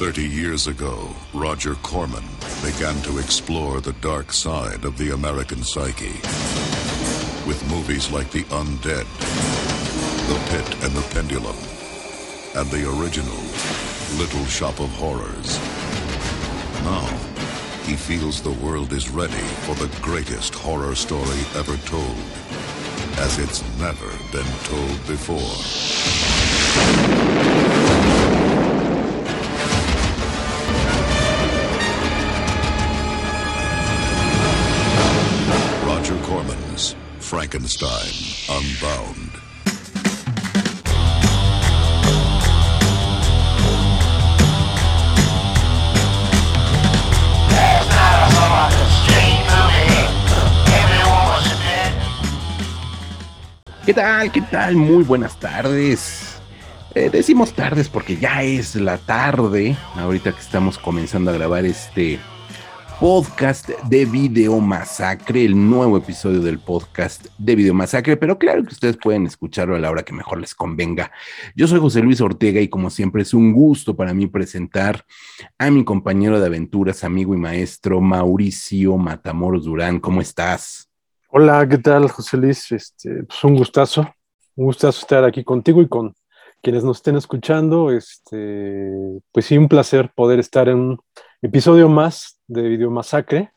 Thirty years ago, Roger Corman began to explore the dark side of the American psyche. With movies like The Undead, The Pit and the Pendulum, and the original Little Shop of Horrors. Now, he feels the world is ready for the greatest horror story ever told, as it's never been told before. ¿Qué tal? ¿Qué tal? Muy buenas tardes. Eh, decimos tardes porque ya es la tarde, ahorita que estamos comenzando a grabar este podcast de Video Masacre, el nuevo episodio del podcast de Video Masacre, pero claro que ustedes pueden escucharlo a la hora que mejor les convenga. Yo soy José Luis Ortega y como siempre es un gusto para mí presentar a mi compañero de aventuras, amigo y maestro Mauricio Matamoros Durán. ¿Cómo estás? Hola, ¿qué tal, José Luis? Este, pues un gustazo, un gustazo estar aquí contigo y con quienes nos estén escuchando. Este, pues sí, un placer poder estar en un episodio más de Video Masacre,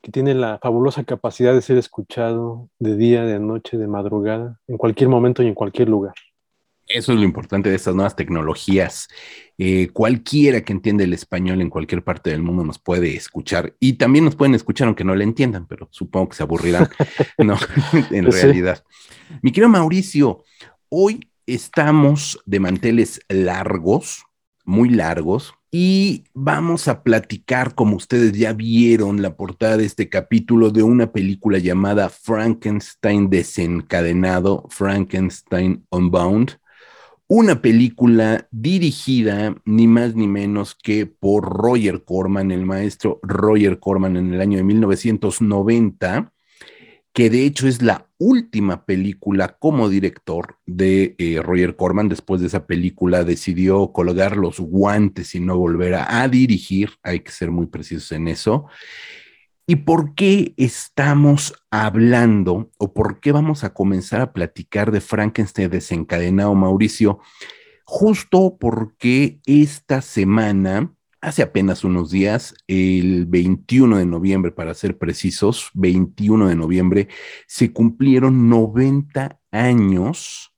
que tiene la fabulosa capacidad de ser escuchado de día, de noche, de madrugada, en cualquier momento y en cualquier lugar. Eso es lo importante de estas nuevas tecnologías. Eh, cualquiera que entiende el español en cualquier parte del mundo nos puede escuchar y también nos pueden escuchar aunque no le entiendan, pero supongo que se aburrirán, ¿no? en Pues sí. realidad. Mi querido Mauricio, hoy estamos de manteles largos, muy largos, y vamos a platicar, como ustedes ya vieron la portada de este capítulo, de una película llamada Frankenstein desencadenado, Frankenstein Unbound. Una película dirigida ni más ni menos que por Roger Corman, el maestro Roger Corman en el año de 1990, que de hecho es la última película como director de eh, Roger Corman. Después de esa película decidió colgar los guantes y no volver a, a dirigir, hay que ser muy precisos en eso. ¿Y por qué estamos hablando o por qué vamos a comenzar a platicar de Frankenstein desencadenado, Mauricio? Justo porque esta semana, hace apenas unos días, el 21 de noviembre, para ser precisos, 21 de noviembre, se cumplieron 90 años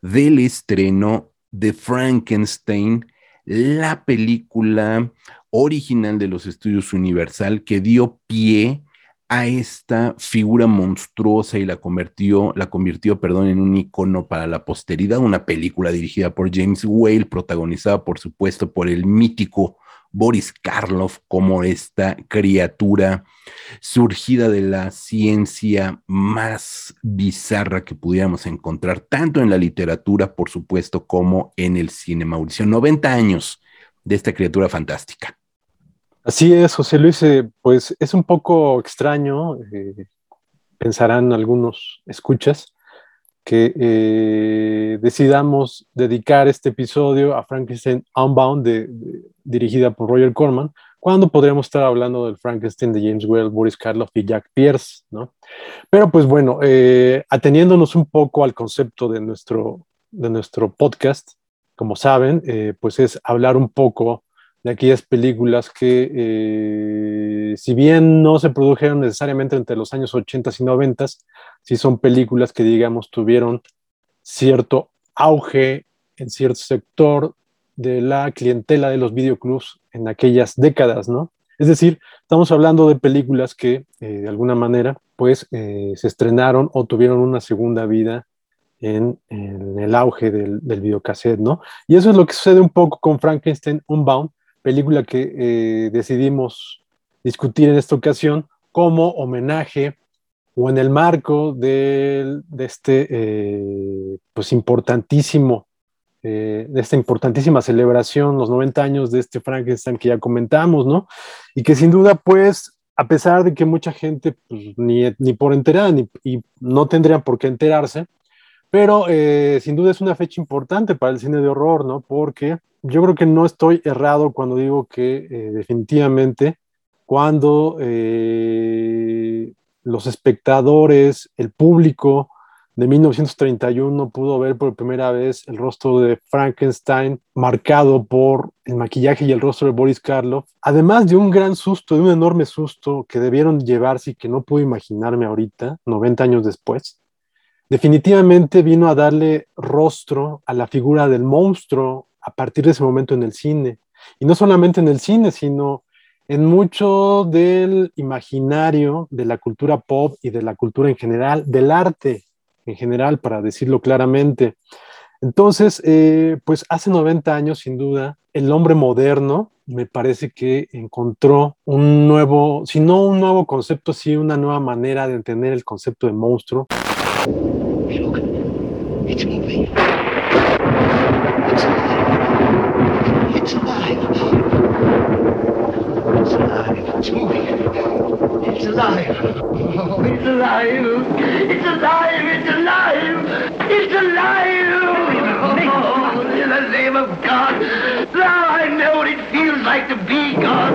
del estreno de Frankenstein, la película original de los estudios Universal que dio pie a esta figura monstruosa y la convirtió, la convirtió, perdón, en un icono para la posteridad, una película dirigida por James Whale, protagonizada por supuesto por el mítico Boris Karloff como esta criatura surgida de la ciencia más bizarra que pudiéramos encontrar, tanto en la literatura, por supuesto, como en el cine, Mauricio. 90 años de esta criatura fantástica. Así es, José Luis, eh, pues es un poco extraño, eh, pensarán algunos escuchas, que eh, decidamos dedicar este episodio a Frankenstein Unbound, dirigida por Roger Corman, cuando podríamos estar hablando del Frankenstein de James Whale, Boris Karloff y Jack Pierce, ¿no? Pero pues bueno, eh, ateniéndonos un poco al concepto de nuestro, de nuestro podcast, como saben, eh, pues es hablar un poco de aquellas películas que, eh, si bien no se produjeron necesariamente entre los años 80 y 90, sí son películas que, digamos, tuvieron cierto auge en cierto sector de la clientela de los videoclubs en aquellas décadas, ¿no? Es decir, estamos hablando de películas que, eh, de alguna manera, pues, eh, se estrenaron o tuvieron una segunda vida en, el auge del, del videocassette, ¿no? Y eso es lo que sucede un poco con Frankenstein Unbound, película que eh, decidimos discutir en esta ocasión como homenaje o en el marco de, este eh, pues importantísimo eh, de esta importantísima celebración, los 90 años de este Frankenstein que ya comentamos, ¿no? Y que sin duda, pues, a pesar de que mucha gente pues, ni, ni por enterada ni, y no tendría por qué enterarse, pero sin duda es una fecha importante para el cine de horror, ¿no? Porque yo creo que no estoy errado cuando digo que eh, definitivamente cuando eh, los espectadores, el público de 1931 pudo ver por primera vez el rostro de Frankenstein marcado por el maquillaje y el rostro de Boris Karloff, además de un gran susto, de un enorme susto que debieron llevarse y que no puedo imaginarme ahorita, 90 años después, definitivamente vino a darle rostro a la figura del monstruo a partir de ese momento en el cine. Y no solamente en el cine, sino en mucho del imaginario de la cultura pop y de la cultura en general, del arte en general, para decirlo claramente. Entonces, eh, pues hace 90 años, sin duda, el hombre moderno me parece que encontró un nuevo, si no un nuevo concepto, sí una nueva manera de entender el concepto de monstruo. It's moving. It's alive. Oh, it's alive. It's alive. It's alive. It's alive. Oh, in the name of God. Now I know what it feels like to be God.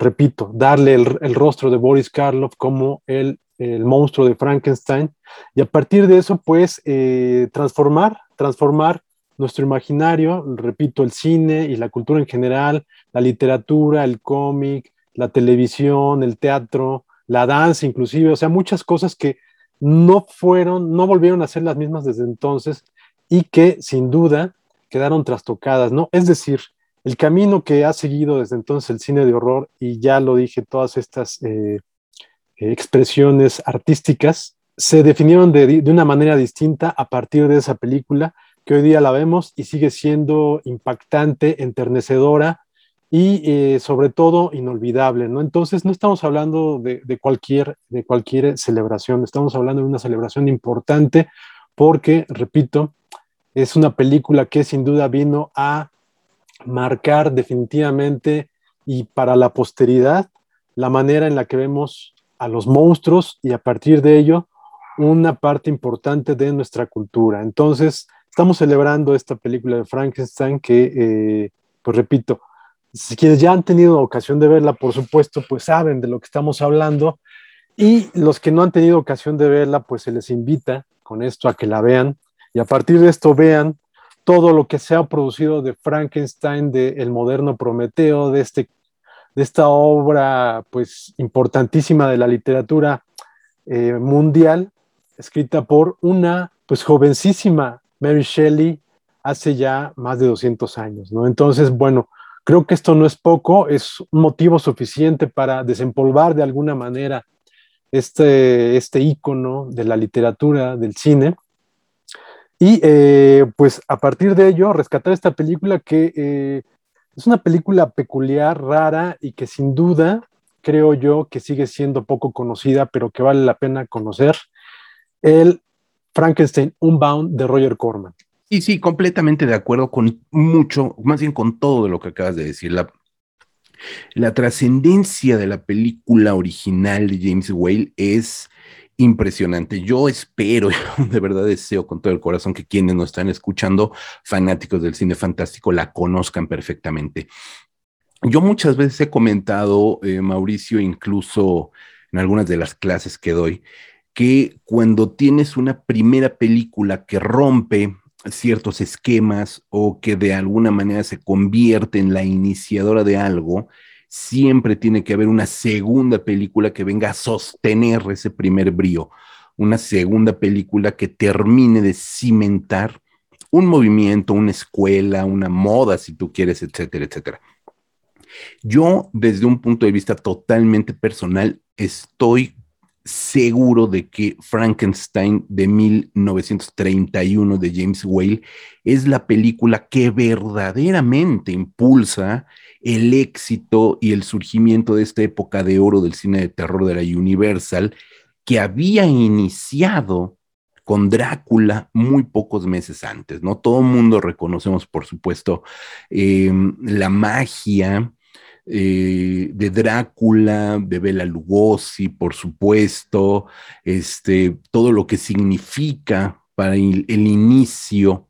Repito, darle el, el, rostro de Boris Karloff como el, el, monstruo de Frankenstein y a partir de eso, pues, eh, transformar, transformar nuestro imaginario, repito, el cine y la cultura en general, la literatura, el cómic, la televisión, el teatro, la danza inclusive, o sea, muchas cosas que no fueron, no volvieron a ser las mismas desde entonces y que sin duda quedaron trastocadas, ¿no? Es decir, el camino que ha seguido desde entonces el cine de horror, y ya lo dije, todas estas eh, expresiones artísticas, se definieron de, una manera distinta a partir de esa película que hoy día la vemos y sigue siendo impactante, enternecedora y eh, sobre todo inolvidable, ¿no? Entonces no estamos hablando de, cualquier, de cualquier celebración, estamos hablando de una celebración importante porque, repito, es una película que sin duda vino a marcar definitivamente y para la posteridad la manera en la que vemos a los monstruos y a partir de ello una parte importante de nuestra cultura. Entonces, estamos celebrando esta película de Frankenstein que, eh, pues repito, si quienes ya han tenido ocasión de verla, por supuesto, pues saben de lo que estamos hablando. Y los que no han tenido ocasión de verla, pues se les invita con esto a que la vean y a partir de esto vean todo lo que se ha producido de Frankenstein, de El moderno Prometeo, de, este, de esta obra pues importantísima de la literatura eh, mundial, escrita por una pues jovencísima Mary Shelley hace ya más de 200 años, ¿no? Entonces, bueno, creo que esto no es poco, es un motivo suficiente para desempolvar de alguna manera este, este ícono de la literatura, del cine. Y eh, pues a partir de ello, rescatar esta película que eh, es una película peculiar, rara y que sin duda creo yo que sigue siendo poco conocida, pero que vale la pena conocer. El Frankenstein Unbound de Roger Corman. Sí, sí, completamente de acuerdo con mucho, más bien con todo de lo que acabas de decir. La, la trascendencia de la película original de James Whale es impresionante. Yo espero, de verdad deseo con todo el corazón que quienes nos están escuchando, fanáticos del cine fantástico, la conozcan perfectamente. Yo muchas veces he comentado, eh, Mauricio, incluso en algunas de las clases que doy, que cuando tienes una primera película que rompe ciertos esquemas o que de alguna manera se convierte en la iniciadora de algo, siempre tiene que haber una segunda película que venga a sostener ese primer brío, una segunda película que termine de cimentar un movimiento, una escuela, una moda, si tú quieres, etcétera, etcétera. Yo, desde un punto de vista totalmente personal, estoy seguro de que Frankenstein de 1931 de James Whale es la película que verdaderamente impulsa el éxito y el surgimiento de esta época de oro del cine de terror de la Universal, que había iniciado con Drácula muy pocos meses antes, ¿no? Todo el mundo reconocemos, por supuesto, eh, la magia, eh, de Drácula, de Bela Lugosi, por supuesto, este, todo lo que significa para el, inicio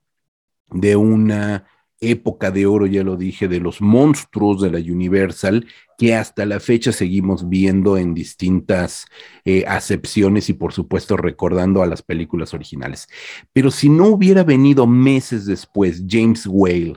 de una época de oro, ya lo dije, de los monstruos de la Universal, que hasta la fecha seguimos viendo en distintas eh, acepciones y por supuesto recordando a las películas originales. Pero si no hubiera venido meses después James Whale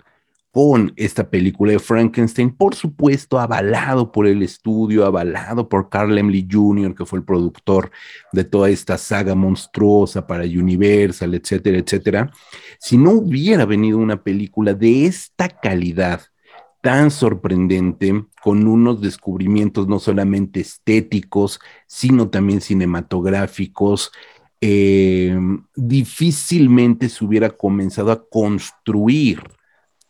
con esta película de Frankenstein, por supuesto, avalado por el estudio, avalado por Carl Emley Jr., que fue el productor de toda esta saga monstruosa para Universal, etcétera, etcétera. Si no hubiera venido una película de esta calidad, tan sorprendente, con unos descubrimientos no solamente estéticos, sino también cinematográficos, eh, difícilmente se hubiera comenzado a construir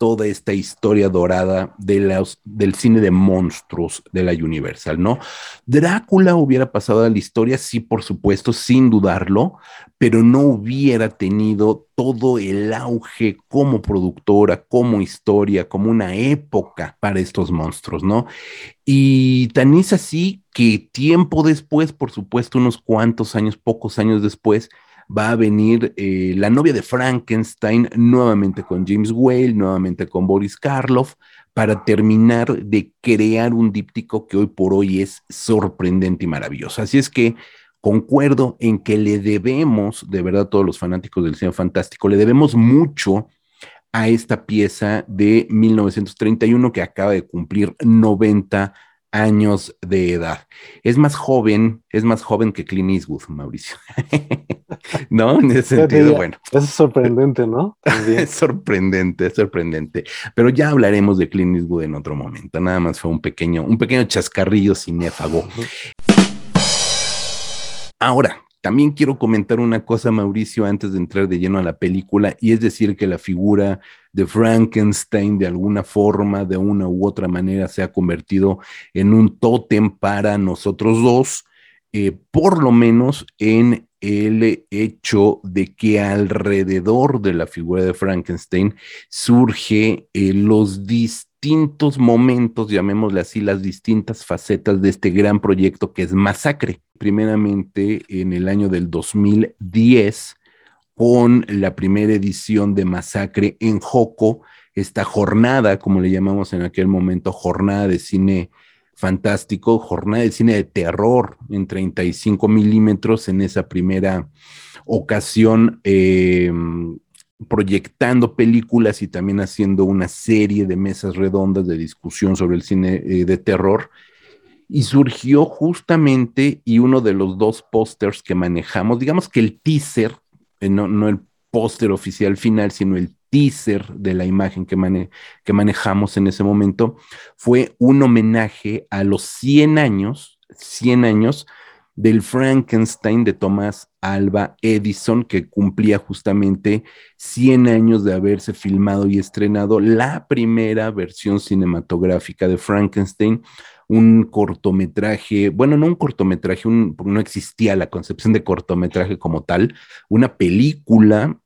toda esta historia dorada del cine de monstruos de la Universal, ¿no? Drácula hubiera pasado a la historia, sí, por supuesto, sin dudarlo, pero no hubiera tenido todo el auge como productora, como historia, como una época para estos monstruos, ¿no? Y tan es así que tiempo después, por supuesto, unos cuantos años, pocos años después, va a venir eh, la novia de Frankenstein nuevamente con James Whale, nuevamente con Boris Karloff, para terminar de crear un díptico que hoy por hoy es sorprendente y maravilloso. Así es que concuerdo en que le debemos, de verdad, todos los fanáticos del cine fantástico, le debemos mucho a esta pieza de 1931 que acaba de cumplir 90 años de edad. Es más joven, es más joven que Clint Eastwood, Mauricio. ¿No? En ese sentido, bueno. Es sorprendente, ¿no? es sorprendente, es sorprendente. Pero ya hablaremos de Clint Eastwood en otro momento. Nada más fue un pequeño, un pequeño chascarrillo cinéfago. Ahora, también quiero comentar una cosa, Mauricio, antes de entrar de lleno a la película, y es decir que la figura de Frankenstein de alguna forma, de una u otra manera, se ha convertido en un tótem para nosotros dos, eh, por lo menos en el hecho de que alrededor de la figura de Frankenstein surge eh, los distintos momentos, llamémosle así, las distintas facetas de este gran proyecto que es Masacre primeramente en el año del 2010 con la primera edición de Masacre en Joco, esta jornada, como le llamamos en aquel momento, jornada de cine fantástico, jornada de cine de terror en 35 milímetros en esa primera ocasión, em, proyectando películas y también haciendo una serie de mesas redondas de discusión sobre el cine eh, de terror. Y surgió justamente y uno de los dos pósters que manejamos, digamos que el teaser, eh, no, no el póster oficial final, sino el teaser de la imagen que, que manejamos en ese momento, fue un homenaje a los 100 años, 100 años del Frankenstein de Thomas Alba Edison, que cumplía justamente 100 años de haberse filmado y estrenado la primera versión cinematográfica de Frankenstein, un cortometraje, bueno, no un cortometraje, no existía la concepción de cortometraje como tal, una película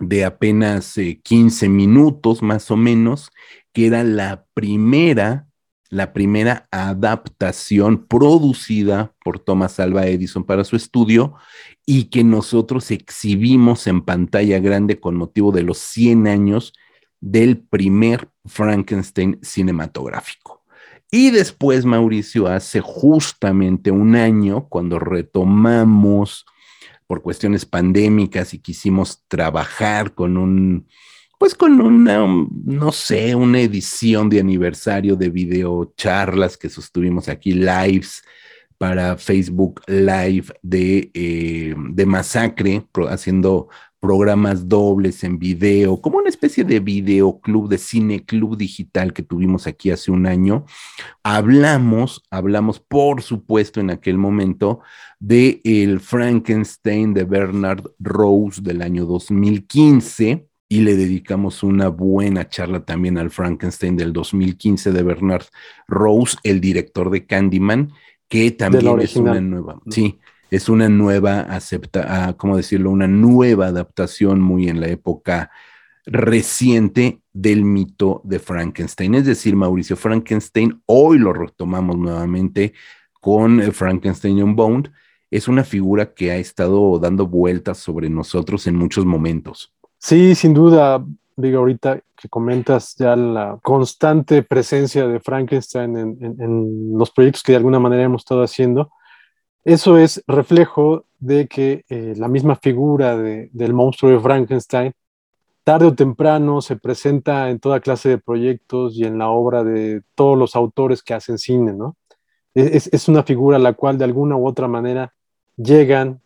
de apenas 15 eh, minutos más o menos, que era la primera, la primera adaptación producida por Thomas Alva Edison para su estudio y que nosotros exhibimos en pantalla grande con motivo de los 100 años del primer Frankenstein cinematográfico. Y después, Mauricio, hace justamente un año, cuando retomamos por cuestiones pandémicas y quisimos trabajar con un, pues con una, no sé, una edición de aniversario de video charlas que sostuvimos aquí, lives para Facebook Live de, eh, de Masacre, haciendo programas dobles en video, como una especie de videoclub, de cine club digital que tuvimos aquí hace un año. Hablamos, hablamos por supuesto en aquel momento de el Frankenstein de Bernard Rose del año 2015 y le dedicamos una buena charla también al Frankenstein del 2015 de Bernard Rose, el director de Candyman, que también es una nueva, sí, es una nueva acepta, ah, ¿cómo decirlo? Una nueva adaptación muy en la época reciente del mito de Frankenstein. Es decir, Mauricio Frankenstein, hoy lo retomamos nuevamente con Frankenstein Unbound, es una figura que ha estado dando vueltas sobre nosotros en muchos momentos. Sí, sin duda, digo, ahorita que comentas ya la constante presencia de Frankenstein en, los proyectos que de alguna manera hemos estado haciendo, eso es reflejo de que eh, la misma figura del monstruo de Frankenstein, tarde o temprano se presenta en toda clase de proyectos y en la obra de todos los autores que hacen cine, ¿no? Es, es una figura a la cual de alguna u otra manera llegan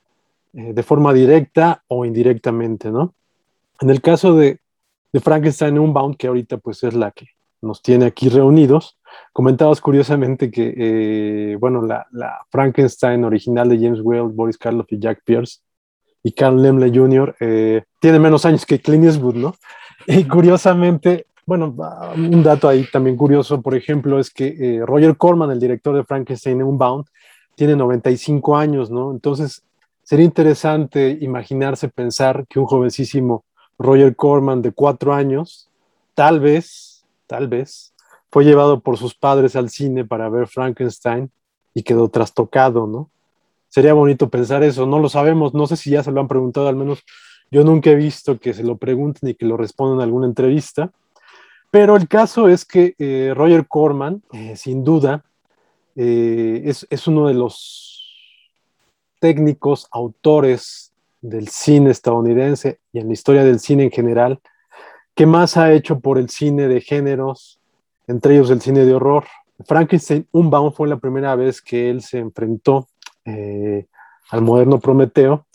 eh, de forma directa o indirectamente, ¿no? En el caso de, de Frankenstein Unbound, que ahorita pues es la que nos tiene aquí reunidos, comentabas curiosamente que, eh, bueno, la, Frankenstein original de James Whale, Boris Karloff y Jack Pierce y Carl Lemley Jr. Eh, tiene menos años que Clint Eastwood, ¿no? Y curiosamente, bueno, un dato ahí también curioso, por ejemplo, es que eh, Roger Corman, el director de Frankenstein Unbound, tiene 95 años, ¿no? Entonces, sería interesante imaginarse, pensar que un jovencísimo Roger Corman de cuatro años, tal vez, tal vez, fue llevado por sus padres al cine para ver Frankenstein y quedó trastocado, ¿no? Sería bonito pensar eso, no lo sabemos, no sé si ya se lo han preguntado, al menos yo nunca he visto que se lo pregunten y que lo respondan en alguna entrevista, pero el caso es que eh, Roger Corman, eh, sin duda, eh, es, es uno de los técnicos, autores del cine estadounidense y en la historia del cine en general, ¿qué más ha hecho por el cine de géneros, entre ellos el cine de horror? Frankenstein Unbound fue la primera vez que él se enfrentó eh, al moderno Prometeo,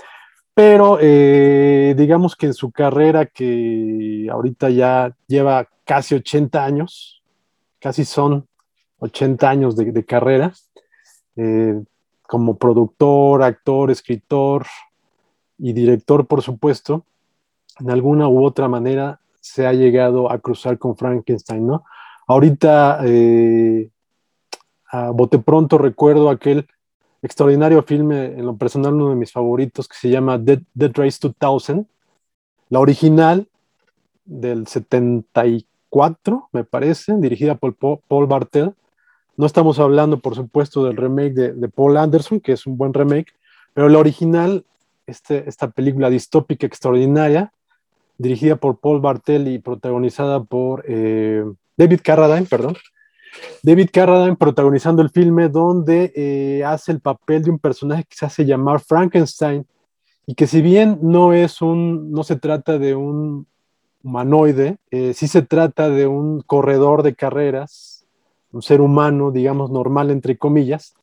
pero eh, digamos que en su carrera, que ahorita ya lleva casi 80 años, casi son 80 años de, carrera, eh, como productor, actor, escritor, y director, por supuesto, en alguna u otra manera se ha llegado a cruzar con Frankenstein, ¿no? Ahorita, eh, a bote pronto recuerdo aquel extraordinario filme, en lo personal uno de mis favoritos, que se llama Dead, Race 2000, la original del 74, me parece, dirigida por Paul Bartel. No estamos hablando, por supuesto, del remake de, de Paul Anderson, que es un buen remake, pero la original este, esta película distópica extraordinaria, dirigida por Paul Bartel y protagonizada por eh, David Carradine, perdón. David Carradine protagonizando el filme donde eh, hace el papel de un personaje que se hace llamar Frankenstein y que si bien no es un, no se trata de un humanoide, eh, sí se trata de un corredor de carreras, un ser humano, digamos, normal entre comillas,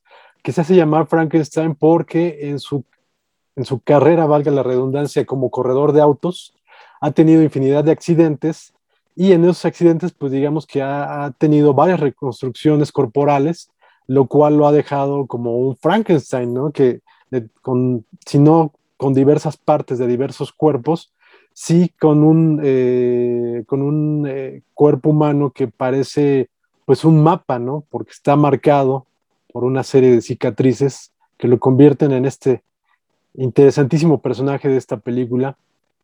que se hace llamar Frankenstein porque en su en su carrera, valga la redundancia, como corredor de autos, ha tenido infinidad de accidentes y en esos accidentes, pues digamos que ha, tenido varias reconstrucciones corporales, lo cual lo ha dejado como un Frankenstein, ¿no? Que con, si no con diversas partes de diversos cuerpos, sí con un, eh, con un eh, cuerpo humano que parece pues un mapa, ¿no? Porque está marcado por una serie de cicatrices que lo convierten en este interesantísimo personaje de esta película,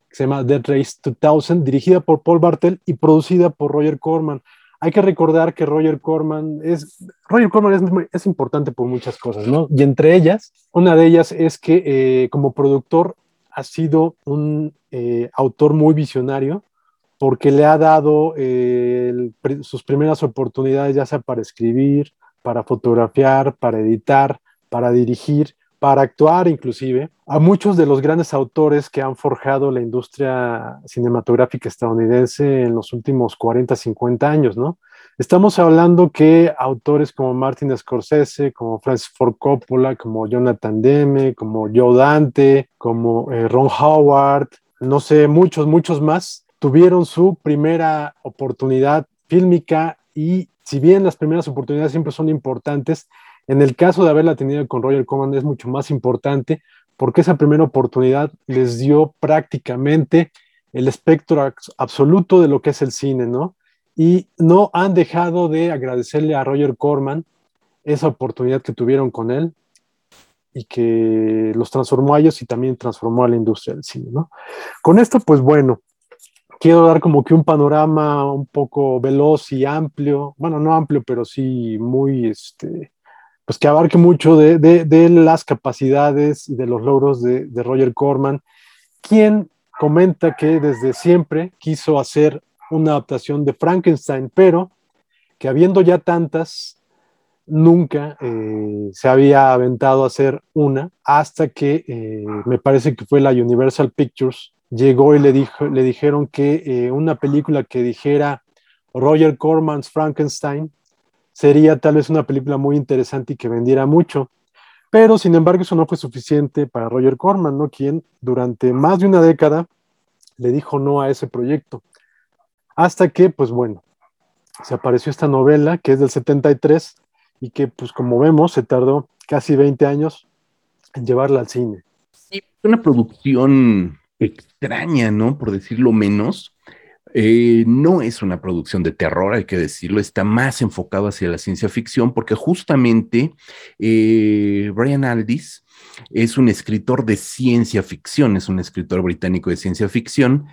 que se llama Dead Race 2000, dirigida por Paul Bartel y producida por Roger Corman. Hay que recordar que Roger Corman es, Roger Corman es, importante por muchas cosas, ¿no? Y entre ellas, una de ellas es que eh, como productor ha sido un eh, autor muy visionario porque le ha dado eh, sus primeras oportunidades, ya sea para escribir, para fotografiar, para editar, para dirigir, para actuar inclusive a muchos de los grandes autores que han forjado la industria cinematográfica estadounidense en los últimos 40, 50 años, ¿no? Estamos hablando que autores como Martin Scorsese, como Francis Ford Coppola, como Jonathan Demme, como Joe Dante, como eh, Ron Howard, no sé, muchos, muchos más, tuvieron su primera oportunidad fílmica y si bien las primeras oportunidades siempre son importantes, en el caso de haberla tenido con Roger Corman es mucho más importante porque esa primera oportunidad les dio prácticamente el espectro absoluto de lo que es el cine, ¿no? Y no han dejado de agradecerle a Roger Corman esa oportunidad que tuvieron con él y que los transformó a ellos y también transformó a la industria del cine, ¿no? Con esto, pues bueno, quiero dar como que un panorama un poco veloz y amplio, bueno, no amplio, pero sí muy, este, pues que abarque mucho de, las capacidades y de los logros de, de Roger Corman, quien comenta que desde siempre quiso hacer una adaptación de Frankenstein, pero que habiendo ya tantas, nunca eh, se había aventado a hacer una, hasta que eh, me parece que fue la Universal Pictures, llegó y le, dijo, le dijeron que eh, una película que dijera Roger Corman's Frankenstein sería tal vez una película muy interesante y que vendiera mucho. Pero, sin embargo, eso no fue suficiente para Roger Corman, ¿no? Quien durante más de una década le dijo no a ese proyecto. Hasta que, pues bueno, se apareció esta novela que es del 73 y que, pues como vemos, se tardó casi 20 años en llevarla al cine. Sí, una producción extraña, ¿no? Por decirlo menos, eh, no es una producción de terror, hay que decirlo, está más enfocado hacia la ciencia ficción porque justamente eh, Brian Aldiss es un escritor de ciencia ficción, es un escritor británico de ciencia ficción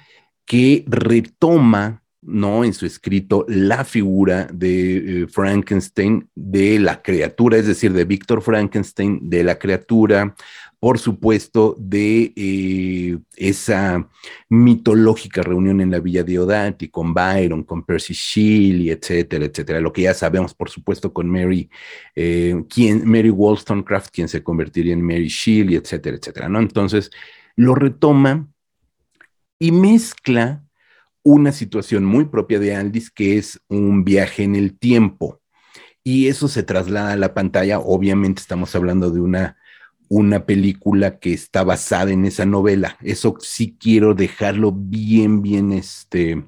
que retoma ¿no? En su escrito, la figura de eh, Frankenstein, de la criatura, es decir, de Víctor Frankenstein, de la criatura, por supuesto, de eh, esa mitológica reunión en la Villa de Odati con Byron, con Percy Shelley, etcétera, etcétera. Lo que ya sabemos, por supuesto, con Mary, eh, Mary Wollstonecraft, quien se convertiría en Mary Shelley, etcétera, etcétera, ¿no? Entonces, lo retoma y mezcla una situación muy propia de Aldis, que es un viaje en el tiempo. Y eso se traslada a la pantalla. Obviamente estamos hablando de una una película que está basada en esa novela. Eso sí quiero dejarlo bien, bien, este,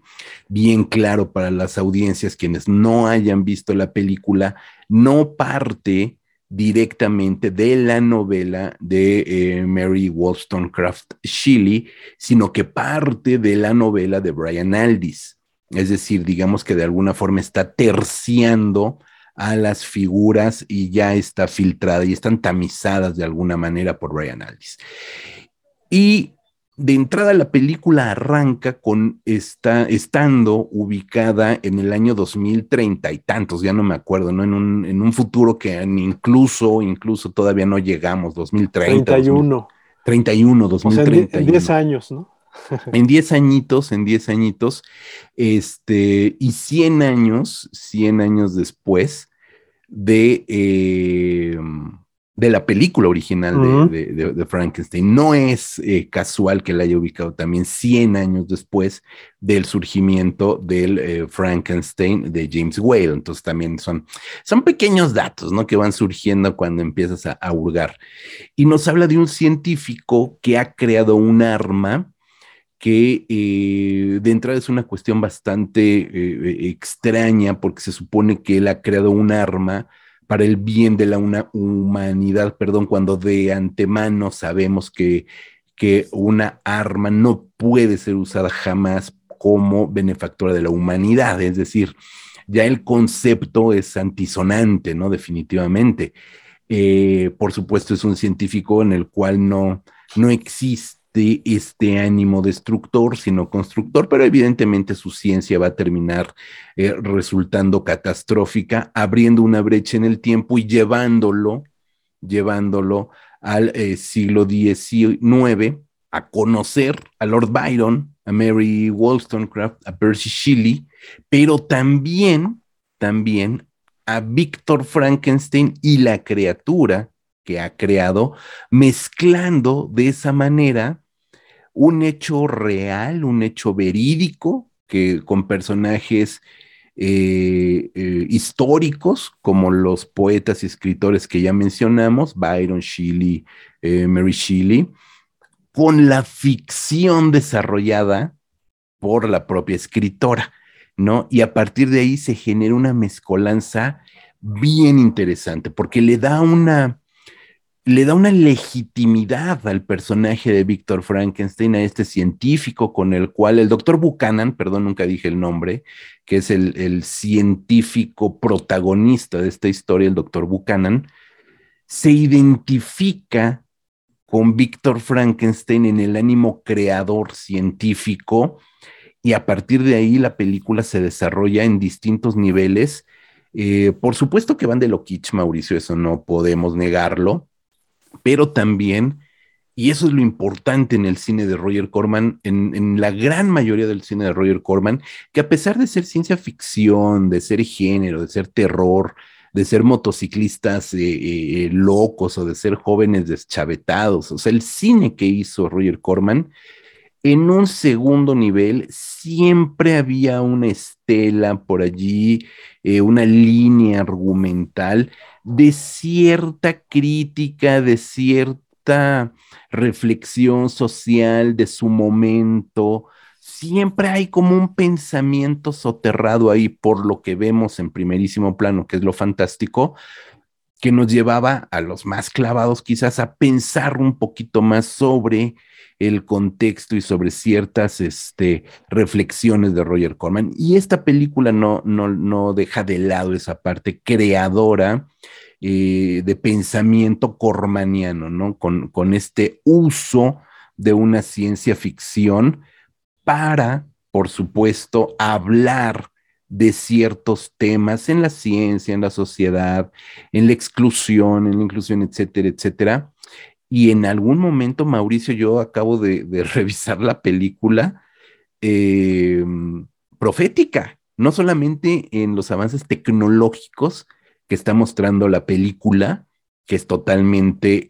bien claro para las audiencias, quienes no hayan visto la película, no parte directamente de la novela de eh, Mary Wollstonecraft Shelley, sino que parte de la novela de Brian Aldiss. Es decir, digamos que de alguna forma está terciando a las figuras y ya está filtrada y están tamizadas de alguna manera por Brian Aldiss. Y de entrada la película arranca con esta, estando ubicada en el año 2030 y tantos, ya no me acuerdo, ¿no? En un, en un futuro que incluso, incluso todavía no llegamos, 2030. 31. 31, 2030. en 10 años, ¿no? en 10 añitos, en 10 añitos, este, y 100 años, 100 años después de, eh, de la película original de, Frankenstein. No es eh, casual que la haya ubicado también 100 años después del surgimiento del eh, Frankenstein de James Whale. Entonces también son, son pequeños datos, ¿no? Que van surgiendo cuando empiezas a, a hurgar. Y nos habla de un científico que ha creado un arma que eh, de entrada es una cuestión bastante extraña porque se supone que él ha creado un arma para el bien de la humanidad, perdón, cuando de antemano sabemos que, que una arma no puede ser usada jamás como benefactora de la humanidad, es decir, ya el concepto es antisonante, ¿no? Definitivamente. Eh, por supuesto, es un científico en el cual no, no existe de este ánimo destructor, sino constructor, pero evidentemente su ciencia va a terminar eh, resultando catastrófica, abriendo una brecha en el tiempo y llevándolo, llevándolo al eh, siglo XIX a conocer a Lord Byron, a Mary Wollstonecraft, a Percy Shelley, pero también, también a Víctor Frankenstein y la criatura que ha creado, mezclando de esa manera un hecho real, un hecho verídico, que con personajes eh, eh, históricos, como los poetas y escritores que ya mencionamos, Byron Shelley, eh, Mary Shelley, con la ficción desarrollada por la propia escritora, ¿no? Y a partir de ahí se genera una mezcolanza bien interesante, porque le da una, le da una legitimidad al personaje de Víctor Frankenstein, a este científico con el cual el doctor Buchanan, perdón, nunca dije el nombre, que es el, científico protagonista de esta historia, el doctor Buchanan, se identifica con Víctor Frankenstein en el ánimo creador científico y a partir de ahí la película se desarrolla en distintos niveles. Eh, por supuesto que van de lo kitsch, Mauricio, eso no podemos negarlo, pero también, y eso es lo importante en el cine de Roger Corman, en, la gran mayoría del cine de Roger Corman, que a pesar de ser ciencia ficción, de ser género, de ser terror, de ser motociclistas eh, eh, locos o de ser jóvenes deschavetados. O sea, el cine que hizo Roger Corman, en un segundo nivel siempre había una estela por allí, eh, una línea argumental de cierta crítica, de cierta reflexión social de su momento, siempre hay como un pensamiento soterrado ahí por lo que vemos en primerísimo plano, que es lo fantástico, que nos llevaba a los más clavados quizás a pensar un poquito más sobre el contexto y sobre ciertas este, reflexiones de Roger Corman. Y esta película no, no, no deja de lado esa parte creadora eh, de pensamiento cormaniano, ¿no? Con, con este uso de una ciencia ficción para, por supuesto, hablar de ciertos temas en la ciencia, en la sociedad, en la exclusión, en la inclusión, etcétera, etcétera. Y en algún momento, Mauricio, yo acabo de, revisar la película em, profética, no solamente en los avances tecnológicos que está mostrando la película, que es totalmente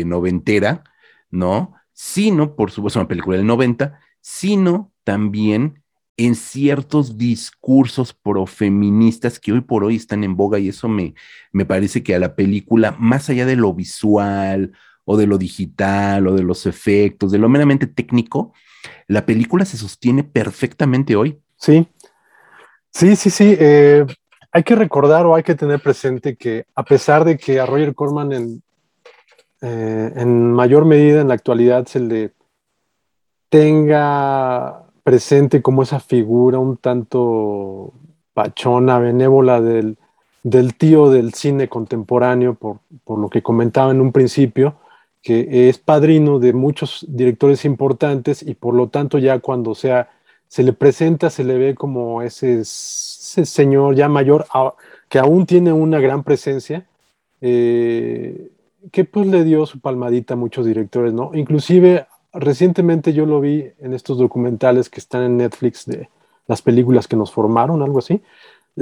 eh, noventera, ¿no? Sino, por supuesto, una película del 90, sino también en ciertos discursos profeministas que hoy por hoy están en boga y eso me, me parece que a la película, más allá de lo visual o de lo digital o de los efectos, de lo meramente técnico, la película se sostiene perfectamente hoy. Sí, sí, sí, sí. Eh, hay que recordar o hay que tener presente que a pesar de que a Roger Corman en, eh, en mayor medida en la actualidad se le tenga presente como esa figura un tanto pachona, benévola del, tío del cine contemporáneo, por, lo que comentaba en un principio, que es padrino de muchos directores importantes y por lo tanto ya cuando sea, se le presenta, se le ve como ese, señor ya mayor, que aún tiene una gran presencia, eh, que pues le dio su palmadita a muchos directores, ¿no? Inclusive recientemente yo lo vi en estos documentales que están en Netflix de las películas que nos formaron, algo así.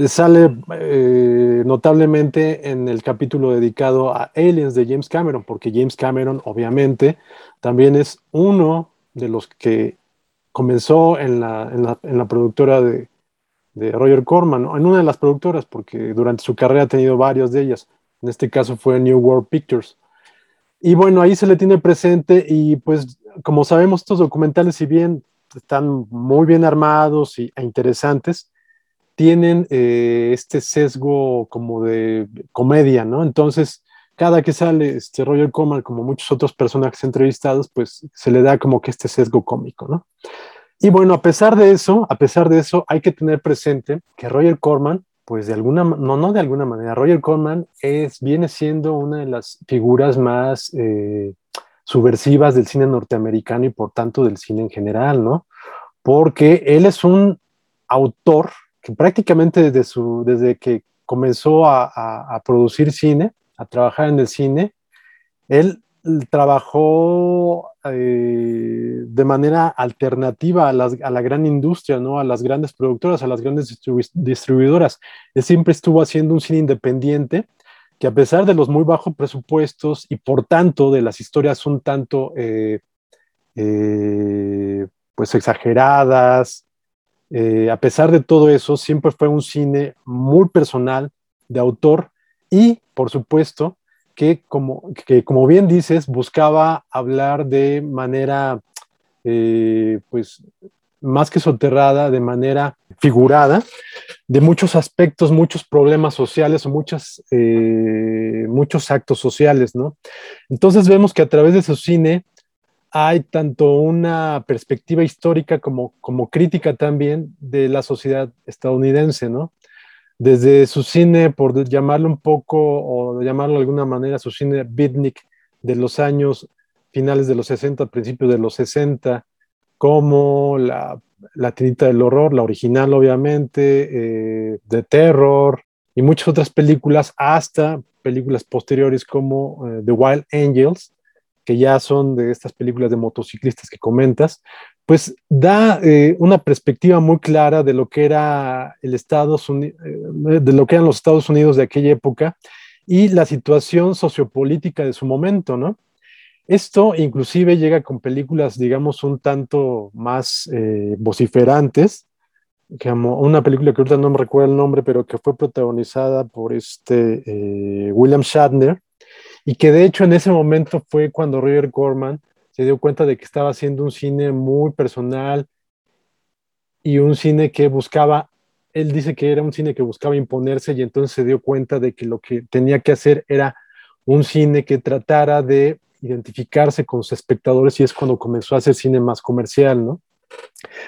Sale eh, notablemente en el capítulo dedicado a Aliens de James Cameron, porque James Cameron obviamente también es uno de los que comenzó en la, en la, productora de, de, Roger Corman, en una de las productoras, porque durante su carrera ha tenido varias de ellas. En este caso fue New World Pictures. Y bueno, ahí se le tiene presente y pues como sabemos, estos documentales, si bien están muy bien armados y, e interesantes, tienen eh, este sesgo como de comedia, ¿no? Entonces, cada que sale este Roger Corman, como muchos otros personajes entrevistados, pues se le da como que este sesgo cómico, ¿no? Y bueno, a pesar de eso, a pesar de eso, hay que tener presente que Roger Corman, pues de alguna, no, no de alguna manera, Roger Corman es, viene siendo una de las figuras más eh, subversivas del cine norteamericano y por tanto del cine en general, ¿no? Porque él es un autor que prácticamente desde, su, desde que comenzó a, producir cine, a trabajar en el cine, él trabajó eh, de manera alternativa a, la gran industria, ¿no? a las grandes productoras, a las grandes distribuidoras. Él siempre estuvo haciendo un cine independiente que a pesar de los muy bajos presupuestos y por tanto de las historias un tanto eh, eh, pues exageradas, eh, a pesar de todo eso, siempre fue un cine muy personal, de autor y, por supuesto, que como, que como bien dices, buscaba hablar de manera, pues, más que soterrada, de manera figurada, de muchos aspectos, muchos problemas sociales o eh, muchos actos sociales, ¿no? Entonces vemos que a través de su cine hay tanto una perspectiva histórica como, crítica también de la sociedad estadounidense, ¿no? Desde su cine, por llamarlo un poco, o llamarlo de alguna manera, su cine beatnik de los años finales de los 60, principios de los 60, como la, la del Horror, la original obviamente, eh, de Terror, y muchas otras películas, hasta películas posteriores como eh, The Wild Angels, que ya son de estas películas de motociclistas que comentas, pues da eh, una perspectiva muy clara de lo que era el Estados Unidos, eh, de lo que eran los Estados Unidos de aquella época y la situación sociopolítica de su momento, ¿no? Esto inclusive llega con películas, digamos, un tanto más eh, vociferantes, como una película que ahorita no me recuerdo el nombre, pero que fue protagonizada por este William Shatner, y que de hecho en ese momento fue cuando Roger Corman se dio cuenta de que estaba haciendo un cine muy personal y un cine que buscaba, él dice que era un cine que buscaba imponerse y entonces se dio cuenta de que lo que tenía que hacer era un cine que tratara de identificarse con sus espectadores y es cuando comenzó a hacer cine más comercial, ¿no?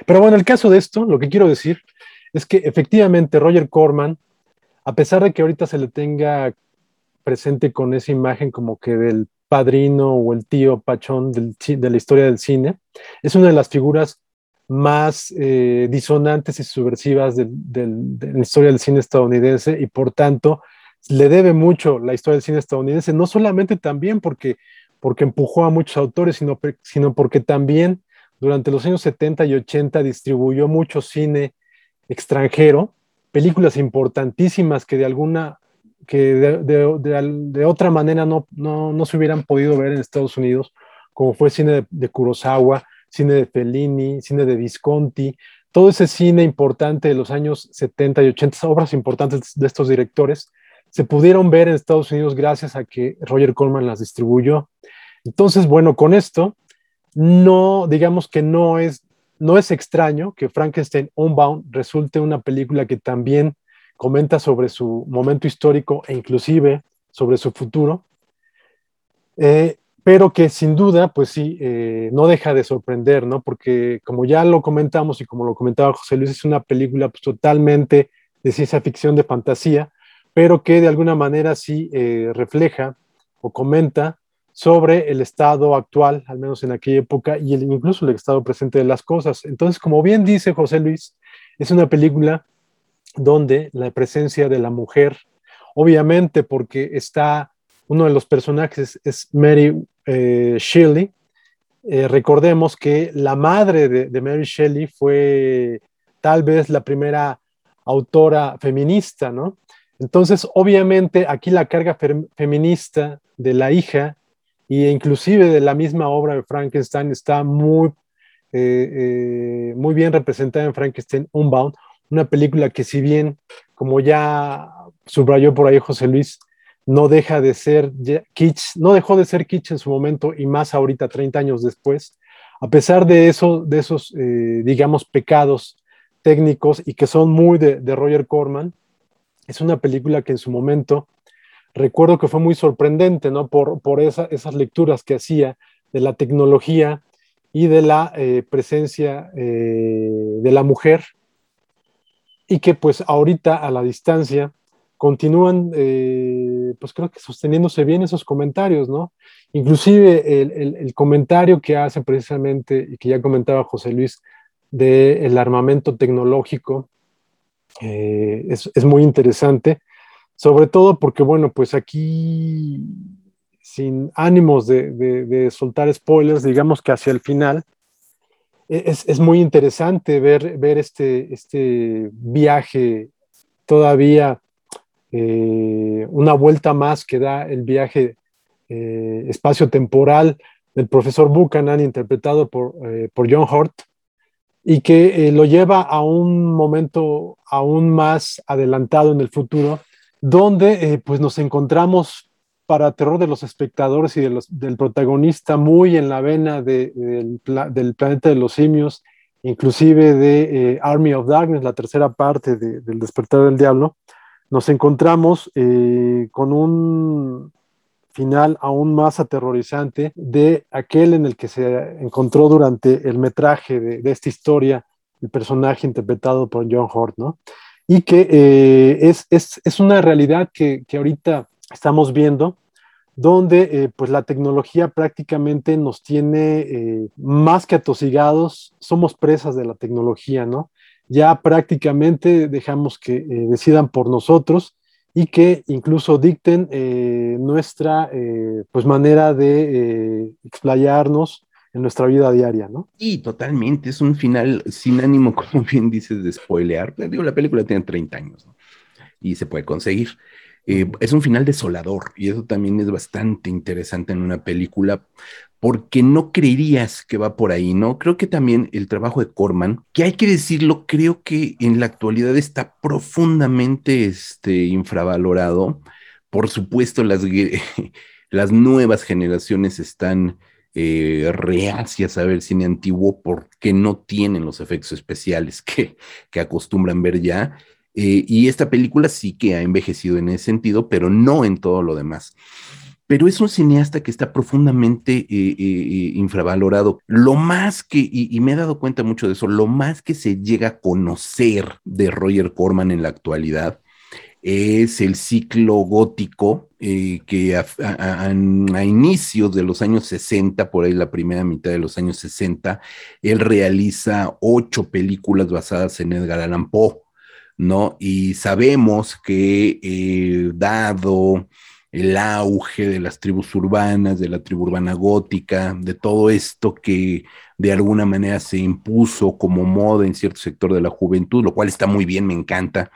Pero bueno, el caso de esto, lo que quiero decir es que efectivamente Roger Corman, a pesar de que ahorita se le tenga presente con esa imagen como que del padrino o el tío pachón de la historia del cine. Es una de las figuras más eh, disonantes y subversivas de, la historia del cine estadounidense y por tanto le debe mucho la historia del cine estadounidense, no solamente también porque, porque empujó a muchos autores, sino, sino porque también durante los años 70 y 80 distribuyó mucho cine extranjero, películas importantísimas que de alguna que de, otra manera no, no, se hubieran podido ver en Estados Unidos, como fue cine de, Kurosawa, cine de Fellini, cine de Visconti, todo ese cine importante de los años 70 y 80, obras importantes de estos directores, se pudieron ver en Estados Unidos gracias a que Roger Corman las distribuyó. Entonces, bueno, con esto, no, digamos que no es, no es extraño que Frankenstein Unbound resulte una película que también comenta sobre su momento histórico e inclusive sobre su futuro, eh, pero que sin duda, pues sí, eh, no deja de sorprender, ¿no? Porque como ya lo comentamos y como lo comentaba José Luis, es una película pues, totalmente de ciencia ficción, de fantasía, pero que de alguna manera sí eh, refleja o comenta sobre el estado actual, al menos en aquella época, y el, incluso el estado presente de las cosas. Entonces, como bien dice José Luis, es una película donde la presencia de la mujer, obviamente porque está uno de los personajes es Mary eh, Shelley. Eh, recordemos que la madre de, Mary Shelley fue tal vez la primera autora feminista, ¿no? Entonces, obviamente, aquí la carga feminista de la hija e inclusive de la misma obra de Frankenstein está muy, eh, muy bien representada en Frankenstein Unbound, una película que si bien, como ya subrayó por ahí José Luis, no deja de ser kitsch, no dejó de ser kitsch en su momento y más ahorita, 30 años después, a pesar de, eso, de esos, eh, digamos, pecados técnicos y que son muy de, Roger Corman, es una película que en su momento recuerdo que fue muy sorprendente, ¿no? Por, por esas lecturas que hacía de la tecnología y de la eh, presencia eh, de la mujer y que pues ahorita a la distancia continúan, eh, pues creo que sosteniéndose bien esos comentarios, ¿no? Inclusive el, comentario que hace precisamente, y que ya comentaba José Luis, del armamento tecnológico, eh, es, muy interesante, sobre todo porque, bueno, pues aquí, sin ánimos de, de soltar spoilers, digamos que hacia el final, es, muy interesante ver, ver este, este viaje todavía, eh, una vuelta más que da el viaje eh, espacio-temporal del profesor Buchanan, interpretado por, eh, por John Hurt, y que lo lleva a un momento aún más adelantado en el futuro, donde pues nos encontramos para terror de los espectadores y del protagonista, muy en la vena del, planeta de los simios, inclusive de eh, Army of Darkness, la tercera parte del Despertar del Diablo, nos encontramos eh, con un final aún más aterrorizante de aquel en el que se encontró durante el metraje de, esta historia el personaje interpretado por John Hurt, ¿no? Y que eh, es, es, es, una realidad que, que ahorita estamos viendo, donde eh, pues la tecnología prácticamente nos tiene eh, más que atosigados, somos presas de la tecnología, ¿no? Ya prácticamente dejamos que eh, decidan por nosotros y que incluso dicten eh, nuestra pues manera de explayarnos en nuestra vida diaria, ¿no? Y totalmente, es un final sin ánimo, como bien dices, de spoilear. Digo, la película tiene 30 años, ¿no? Y se puede conseguir. Es un final desolador y eso también es bastante interesante en una película porque no creerías que va por ahí, ¿no? Creo que también el trabajo de Corman, que hay que decirlo, creo que en la actualidad está profundamente este, infravalorado. Por supuesto, las, las nuevas generaciones están eh, reacias a ver cine antiguo porque no tienen los efectos especiales que acostumbran ver ya. Eh, y esta película sí que ha envejecido en ese sentido, pero no en todo lo demás pero es un cineasta que está profundamente eh, eh, infravalorado. Lo más que, y, me he dado cuenta mucho de eso, lo más que se llega a conocer de Roger Corman en la actualidad es el ciclo gótico que a, inicios de los años 60, por ahí la primera mitad de los años 60, él realiza ocho películas basadas en Edgar Allan Poe, ¿no? Y sabemos que dado el auge de las tribus urbanas, de la tribu urbana gótica, de todo esto que de alguna manera se impuso como moda en cierto sector de la juventud, lo cual está muy bien, me encanta.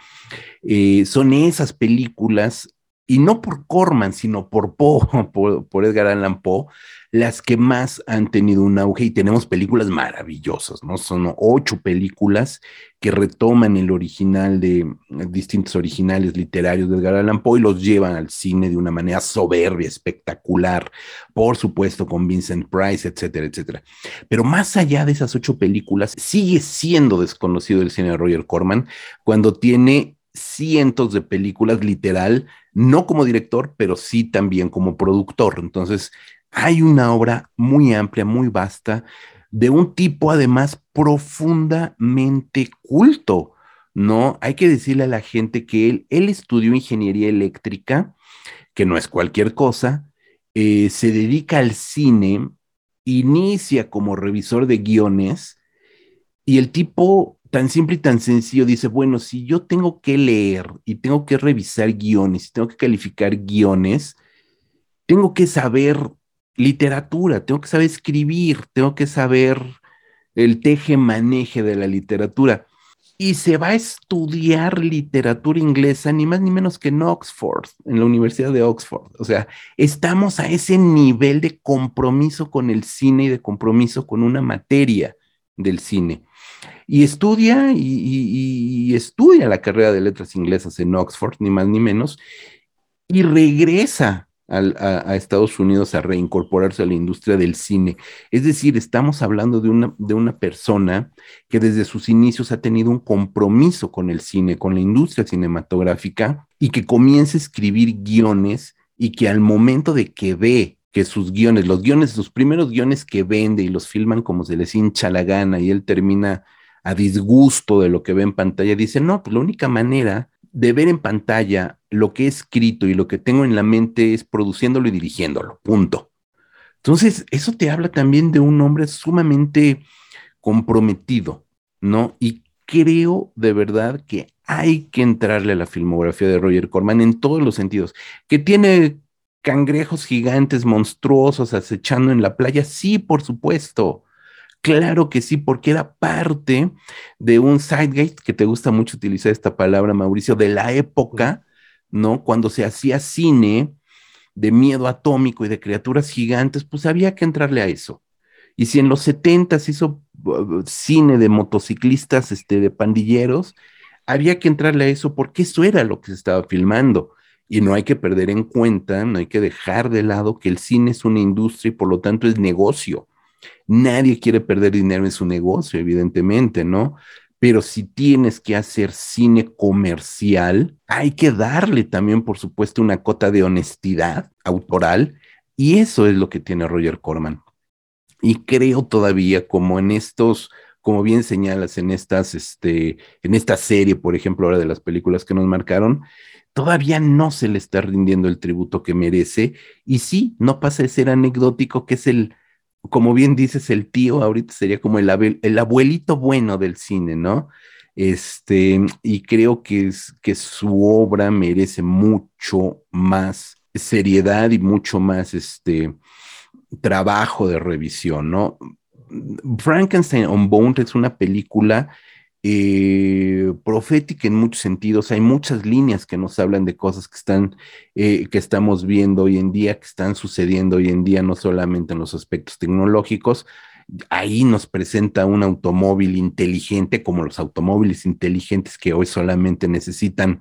Eh, son esas películas, y no por Corman, sino por Poe, por, por Edgar Allan Poe, las que más han tenido un auge y tenemos películas maravillosas, ¿no? Son ocho películas que retoman el original de distintos originales literarios de Edgar Allan Poe y los llevan al cine de una manera soberbia, espectacular, por supuesto con Vincent Price, etcétera, etcétera. Pero más allá de esas ocho películas, sigue siendo desconocido el cine de Roger Corman cuando tiene cientos de películas literal, no como director, pero sí también como productor. Entonces, hay una obra muy amplia, muy vasta, de un tipo además profundamente culto, ¿no? Hay que decirle a la gente que él, estudió ingeniería eléctrica, que no es cualquier cosa, eh, se dedica al cine, inicia como revisor de guiones, y el tipo tan simple y tan sencillo dice, bueno, si yo tengo que leer y tengo que revisar guiones y tengo que calificar guiones, tengo que saber literatura, tengo que saber escribir, tengo que saber el teje-maneje de la literatura. Y se va a estudiar literatura inglesa, ni más ni menos que en Oxford, en la Universidad de Oxford. O sea, estamos a ese nivel de compromiso con el cine y de compromiso con una materia del cine. Y estudia y, y estudia la carrera de letras inglesas en Oxford, ni más ni menos, y regresa a, Estados Unidos a reincorporarse a la industria del cine. Es decir, estamos hablando de una, de una persona que desde sus inicios ha tenido un compromiso con el cine, con la industria cinematográfica y que comienza a escribir guiones y que al momento de que ve que sus guiones, los guiones, sus primeros guiones que vende y los filman como se les hincha la gana y él termina a disgusto de lo que ve en pantalla, dice, no, pues la única manera de ver en pantalla lo que he escrito y lo que tengo en la mente es produciéndolo y dirigiéndolo, punto. Entonces, eso te habla también de un hombre sumamente comprometido, ¿no? Y creo de verdad que hay que entrarle a la filmografía de Roger Corman en todos los sentidos. Que tiene cangrejos gigantes monstruosos acechando en la playa, sí, por supuesto. Claro que sí, porque era parte de un sidegate, que te gusta mucho utilizar esta palabra, Mauricio, de la época, ¿no? Cuando se hacía cine de miedo atómico y de criaturas gigantes, pues había que entrarle a eso. Y si en los 70 se hizo uh, cine de motociclistas, este, de pandilleros, había que entrarle a eso porque eso era lo que se estaba filmando. Y no hay que perder en cuenta, no hay que dejar de lado que el cine es una industria y por lo tanto es negocio. Nadie quiere perder dinero en su negocio, evidentemente, ¿no? Pero si tienes que hacer cine comercial, hay que darle también, por supuesto, una cota de honestidad autoral. Y eso es lo que tiene Roger Corman. Y creo todavía como en estos, como bien señalas, en estas, este, en esta serie, por ejemplo, ahora de las películas que nos marcaron, todavía no se le está rindiendo el tributo que merece. Y sí, no pasa de ser anecdótico, que es el, como bien dices, el tío ahorita sería como el, el abuelito bueno del cine, ¿no? Este, y creo que, es, que su obra merece mucho más seriedad y mucho más este, trabajo de revisión, ¿no? Frankenstein on Bone es una película eh, profética en muchos sentidos. Hay muchas líneas que nos hablan de cosas que están, eh, que estamos viendo hoy en día, que están sucediendo hoy en día, no solamente en los aspectos tecnológicos. Ahí nos presenta un automóvil inteligente, como los automóviles inteligentes que hoy solamente necesitan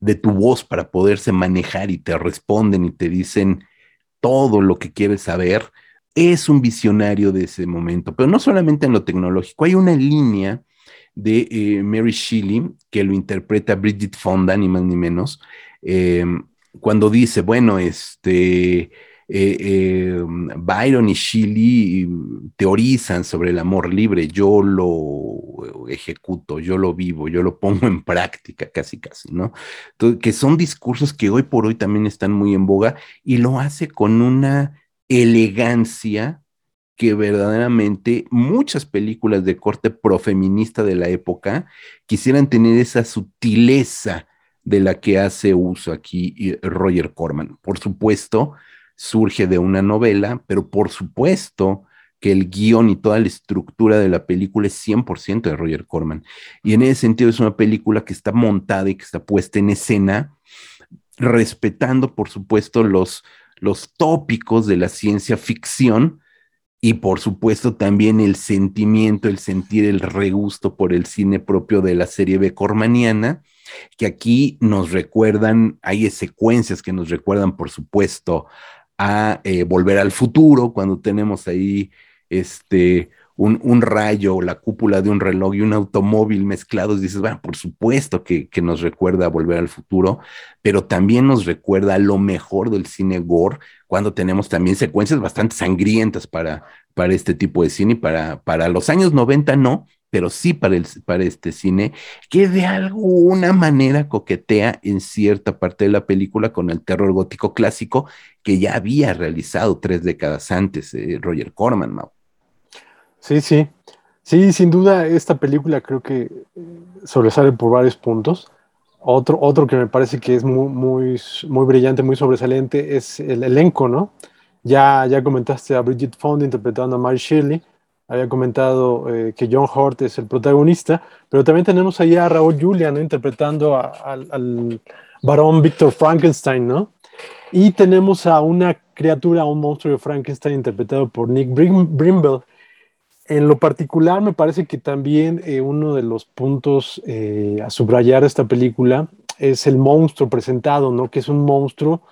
de tu voz para poderse manejar y te responden y te dicen todo lo que quieres saber. Es un visionario de ese momento, pero no solamente en lo tecnológico, hay una línea de eh, Mary Shelley, que lo interpreta Bridget Fonda, ni más ni menos, eh, cuando dice, bueno, este, eh, Byron y Shelley teorizan sobre el amor libre, yo lo ejecuto, yo lo vivo, yo lo pongo en práctica, casi, casi, ¿no? que son discursos que hoy por hoy también están muy en boga y lo hace con una elegancia que verdaderamente muchas películas de corte profeminista de la época quisieran tener esa sutileza de la que hace uso aquí Roger Corman. Por supuesto, surge de una novela, pero por supuesto que el guion y toda la estructura de la película es 100% de Roger Corman. Y en ese sentido es una película que está montada y que está puesta en escena, respetando, por supuesto, los, los tópicos de la ciencia ficción, y por supuesto también el sentimiento, el sentir el regusto por el cine propio de la serie B cormaniana, que aquí nos recuerdan, hay secuencias que nos recuerdan, por supuesto, a eh, Volver al Futuro, cuando tenemos ahí este, un, rayo, la cúpula de un reloj y un automóvil mezclados, dices, bueno, por supuesto que, que, nos recuerda Volver al Futuro, pero también nos recuerda lo mejor del cine gore, cuando tenemos también secuencias bastante sangrientas para, para este tipo de cine, para, para los años 90 no, pero sí para, el, para este cine, que de alguna manera coquetea en cierta parte de la película con el terror gótico clásico que ya había realizado tres décadas antes eh, Roger Corman, Mau. Sí, sí. Sí, sin duda esta película creo que eh, sobresale por varios puntos. Otro, otro que me parece que es muy, muy, muy brillante, muy sobresaliente, es el elenco, ¿no? Ya, ya comentaste a Bridget Fonda interpretando a Mary Shelley, había comentado eh, que John Hurt es el protagonista, pero también tenemos ahí a Raúl Julia, ¿no? Interpretando al varón Victor Frankenstein, ¿no? Y tenemos a una criatura, un monstruo de Frankenstein interpretado por Nick Brimble. En lo particular, me parece que también eh, uno de los puntos eh, a subrayar esta película es el monstruo presentado, ¿no? Que es un monstruo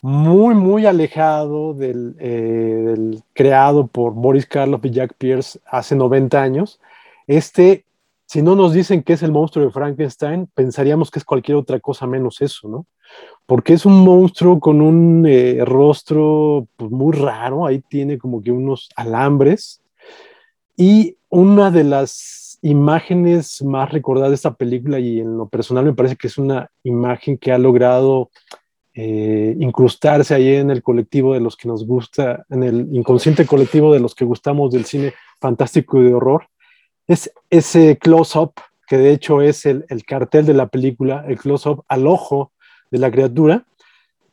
muy, muy alejado del, eh, del, creado por Boris Karloff y Jack Pierce hace 90 años. Este, si no nos dicen que es el monstruo de Frankenstein, pensaríamos que es cualquier otra cosa menos eso, ¿no? Porque es un monstruo con un rostro pues, muy raro, ahí tiene como que unos alambres y una de las imágenes más recordadas de esta película, y en lo personal me parece que es una imagen que ha logrado eh, incrustarse ahí en el colectivo de los que nos gusta, en el inconsciente colectivo de los que gustamos del cine fantástico y de horror, es ese close-up, que de hecho es el, el cartel de la película, el close-up al ojo de la criatura,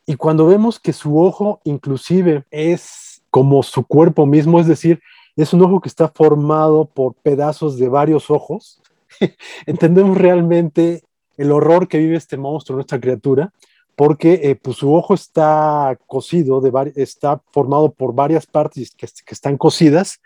y cuando vemos que su ojo inclusive es como su cuerpo mismo, es decir, es un ojo que está formado por pedazos de varios ojos. Entendemos realmente el horror que vive este monstruo, nuestra criatura, porque eh, pues, su ojo está cosido, está formado por varias partes que, están cosidas,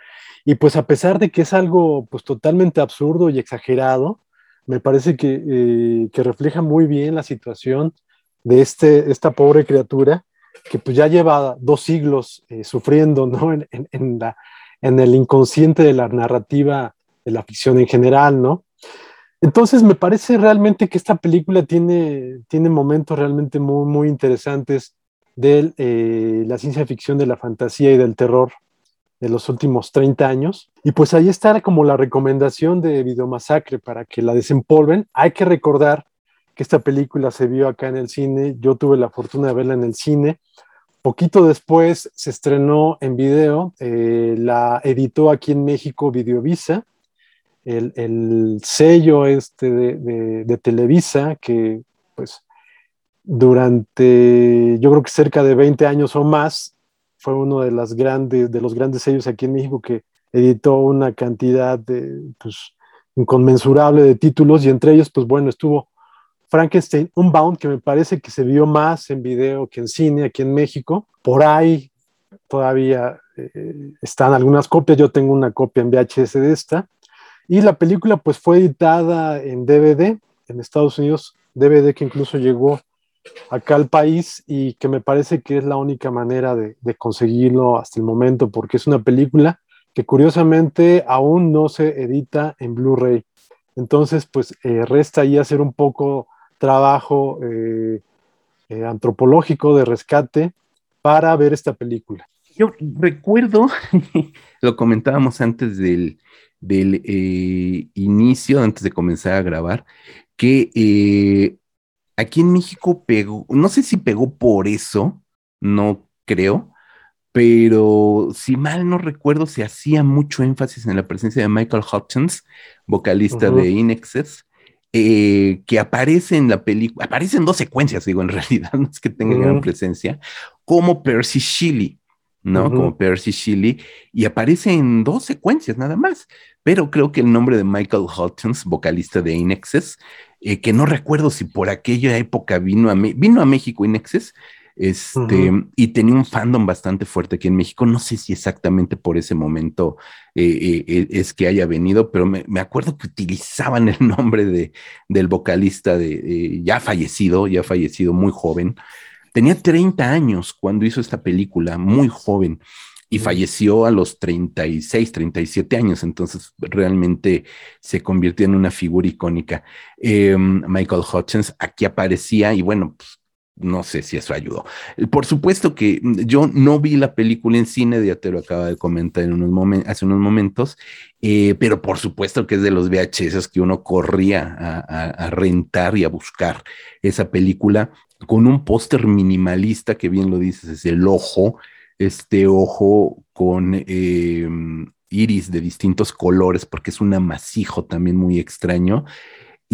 y pues a pesar de que es algo pues totalmente absurdo y exagerado, me parece que, eh, refleja muy bien la situación de este, esta pobre criatura que pues ya lleva dos siglos eh, sufriendo ¿no? en, la, en el inconsciente de la narrativa de la ficción en general, ¿no? Entonces me parece realmente que esta película tiene, tiene momentos realmente muy, muy interesantes de eh, la ciencia ficción, de la fantasía y del terror de los últimos 30 años. Y pues ahí está como la recomendación de Videomasacre para que la desempolven. Hay que recordar que esta película se vio acá en el cine. Yo tuve la fortuna de verla en el cine. Poquito después se estrenó en video, eh, la editó aquí en México Videovisa. el, el sello este de, Televisa, que pues durante, yo creo que cerca de 20 años o más, fue uno de, las grandes, de los grandes sellos aquí en México que editó una cantidad de, pues, inconmensurable de títulos y entre ellos, pues bueno, estuvo Frankenstein Unbound, que me parece que se vio más en video que en cine aquí en México. Por ahí todavía eh, están algunas copias, yo tengo una copia en VHS de esta. Y la película pues fue editada en DVD en Estados Unidos, DVD que incluso llegó acá al país y que me parece que es la única manera de, conseguirlo hasta el momento, porque es una película que curiosamente aún no se edita en Blu-ray. Entonces, pues eh, resta ahí hacer un poco trabajo eh, eh, antropológico de rescate para ver esta película. Yo recuerdo, lo comentábamos antes del, del inicio, antes de comenzar a grabar, que aquí en México pegó, no sé si pegó por eso, no creo, pero si mal no recuerdo, se hacía mucho énfasis en la presencia de Michael Hutchins, vocalista de Inexes, eh, que aparece en la película, aparece en dos secuencias, digo, en realidad, no es que tenga gran presencia, como Percy Shelley, ¿no? Como Percy Shelley, y aparece en dos secuencias nada más, pero creo que el nombre de Michael Hutchins, vocalista de Inexes, eh, que no recuerdo si por aquella época vino a, vino a México Inexes, este, y tenía un fandom bastante fuerte aquí en México. No sé si exactamente por ese momento eh, eh, es que haya venido, pero me, acuerdo que utilizaban el nombre de, del vocalista de, ya fallecido, ya fallecido, muy joven. Tenía 30 años cuando hizo esta película, muy joven y falleció a los 36, 37 años, entonces realmente se convirtió en una figura icónica. Em, Michael Hutchins aquí aparecía y bueno, pues, no sé si eso ayudó. Por supuesto que yo no vi la película en cine, ya te lo acaba de comentar en unos hace unos momentos, eh, pero por supuesto que es de los VHS que uno corría a, rentar y a buscar esa película con un póster minimalista que bien lo dices, es el ojo, este ojo con em, iris de distintos colores porque es un amasijo también muy extraño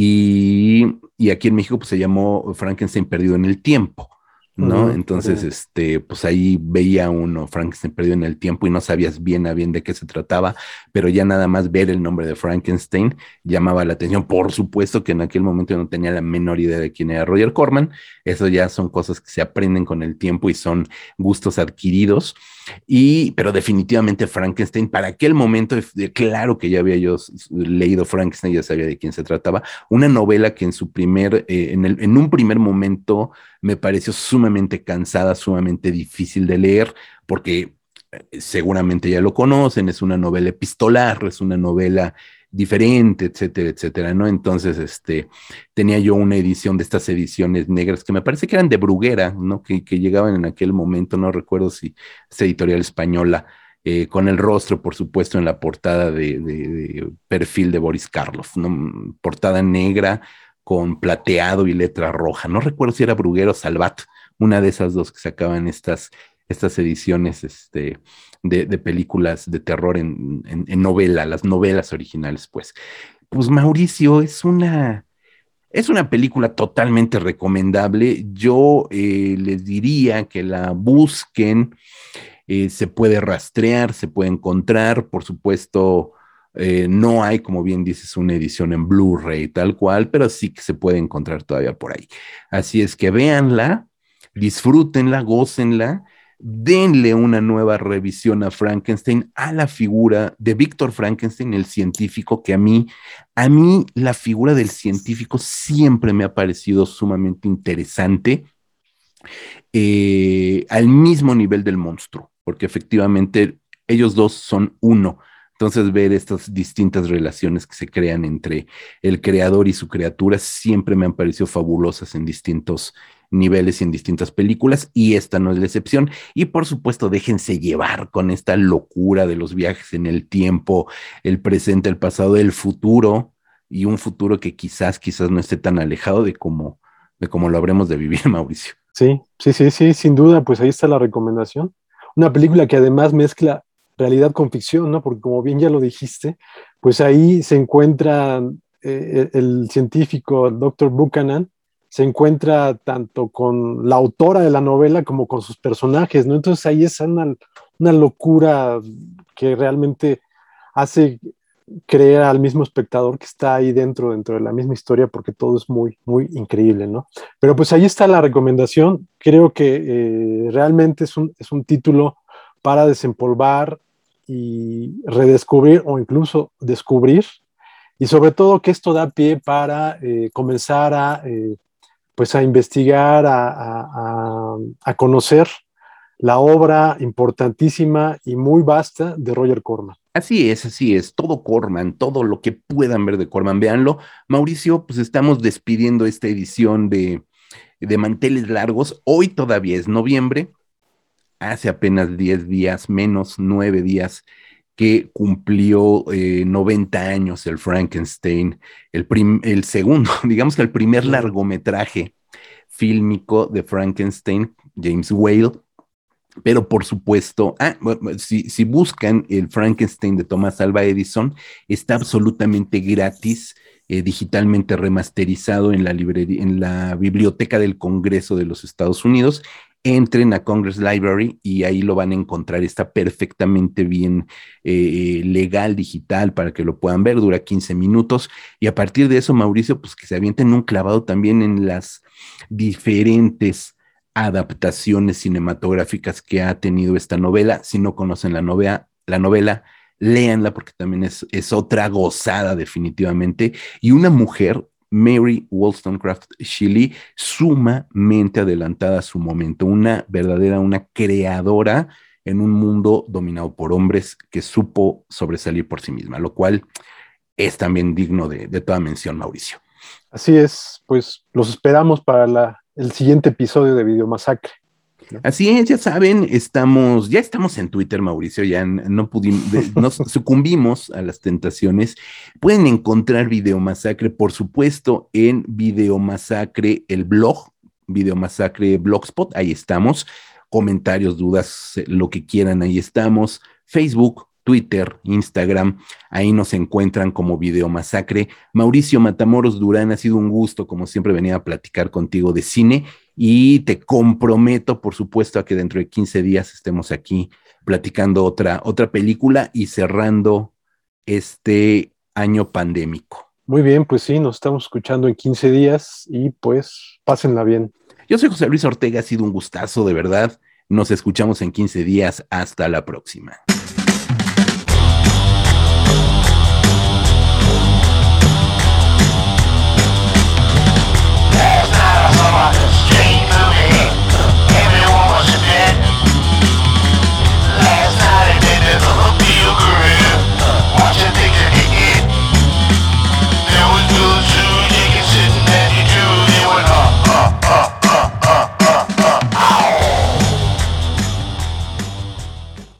y, aquí en México pues, se llamó Frankenstein perdido en el tiempo. ¿no? Entonces, este, pues ahí veía uno Frankenstein perdido en el tiempo y no sabías bien a bien de qué se trataba, pero ya nada más ver el nombre de Frankenstein llamaba la atención. Por supuesto que en aquel momento yo no tenía la menor idea de quién era Roger Corman. Eso ya son cosas que se aprenden con el tiempo y son gustos adquiridos. Y, pero definitivamente Frankenstein, para aquel momento, claro que ya había yo leído Frankenstein, ya sabía de quién se trataba, una novela que en su primer, eh, en, el, en un primer momento me pareció sumamente cansada, sumamente difícil de leer, porque eh, seguramente ya lo conocen, es una novela epistolar, es una novela diferente, etcétera, etcétera, ¿no? Entonces, este, tenía yo una edición de estas ediciones negras que me parece que eran de Bruguera, ¿no? Que, llegaban en aquel momento, no recuerdo si es editorial española, eh, con el rostro, por supuesto, en la portada de, perfil de Boris Karloff, ¿no? Portada negra con plateado y letra roja. No recuerdo si era Bruguera o Salvat, una de esas dos que sacaban estas, estas ediciones, este, de, películas de terror en, novela, las novelas originales, pues. Pues Mauricio, es una, es una película totalmente recomendable. Yo eh, les diría que la busquen, eh, se puede rastrear, se puede encontrar, por supuesto. Eh, no hay, como bien dices, una edición en Blu-ray tal cual, pero sí que se puede encontrar todavía por ahí. Así es que véanla, disfrútenla, gócenla denle una nueva revisión a Frankenstein, a la figura de Víctor Frankenstein, el científico, que a mí, a mí la figura del científico siempre me ha parecido sumamente interesante, eh, al mismo nivel del monstruo, porque efectivamente ellos dos son uno. Entonces, ver estas distintas relaciones que se crean entre el creador y su criatura siempre me han parecido fabulosas en distintos niveles y en distintas películas, y esta no es la excepción. Y por supuesto, déjense llevar con esta locura de los viajes en el tiempo, el presente, el pasado, el futuro, y un futuro que quizás, quizás no esté tan alejado de como, de cómo lo habremos de vivir, Mauricio. Sí, sí, sí, sí, sin duda, pues ahí está la recomendación. Una película que además mezcla realidad con ficción, ¿no? Porque como bien ya lo dijiste, pues ahí se encuentra eh, el científico, el doctor Buchanan, se encuentra tanto con la autora de la novela como con sus personajes, ¿no? Entonces ahí es una, una locura que realmente hace creer al mismo espectador que está ahí dentro, dentro de la misma historia, porque todo es muy, muy increíble, ¿no? Pero pues ahí está la recomendación. Creo que eh, realmente es un, es un título para desempolvar y redescubrir o incluso descubrir. Y sobre todo que esto da pie para eh, comenzar a, eh, pues a investigar, a, a, conocer la obra importantísima y muy vasta de Roger Corman. Así es, así es, todo Corman, todo lo que puedan ver de Corman, véanlo. Mauricio, pues estamos despidiendo esta edición de, de Manteles Largos. Hoy todavía es noviembre, hace apenas 10 días, menos 9 días, que cumplió eh, 90 años el Frankenstein, el, el segundo, digamos que el primer largometraje fílmico de Frankenstein, James Whale pero por supuesto, ah, si, si, buscan el Frankenstein de Thomas Alva Edison, está absolutamente gratis, eh, digitalmente remasterizado en la, librería, en la Biblioteca del Congreso de los Estados Unidos. Entren a Congress Library y ahí lo van a encontrar. Está perfectamente bien eh, legal, digital, para que lo puedan ver. Dura 15 minutos. Y a partir de eso, Mauricio, pues que se avienten un clavado también en las diferentes adaptaciones cinematográficas que ha tenido esta novela. Si no conocen la novela, la novela léanla porque también es, es otra gozada definitivamente. Y una mujer, Mary Wollstonecraft Shelley, sumamente adelantada a su momento, una verdadera, una creadora en un mundo dominado por hombres que supo sobresalir por sí misma, lo cual es también digno de, toda mención, Mauricio. Así es, pues los esperamos para la el siguiente episodio de Video Así es, ya saben, estamos, ya estamos en Twitter, Mauricio, ya no pudimos, nos sucumbimos a las tentaciones. Pueden encontrar Video Masacre, por supuesto, en Video Masacre, el blog, Video Masacre Blogspot, ahí estamos. Comentarios, dudas, lo que quieran, ahí estamos. Facebook, Twitter, Instagram, ahí nos encuentran como Video Masacre. Mauricio Matamoros Durán, ha sido un gusto, como siempre, venir a platicar contigo de cine y te comprometo, por supuesto, a que dentro de 15 días estemos aquí platicando otra, otra película y cerrando este año pandémico. Muy bien, pues sí, nos estamos escuchando en 15 días y pues pásenla bien. Yo soy José Luis Ortega, ha sido un gustazo, de verdad. Nos escuchamos en 15 días. Hasta la próxima.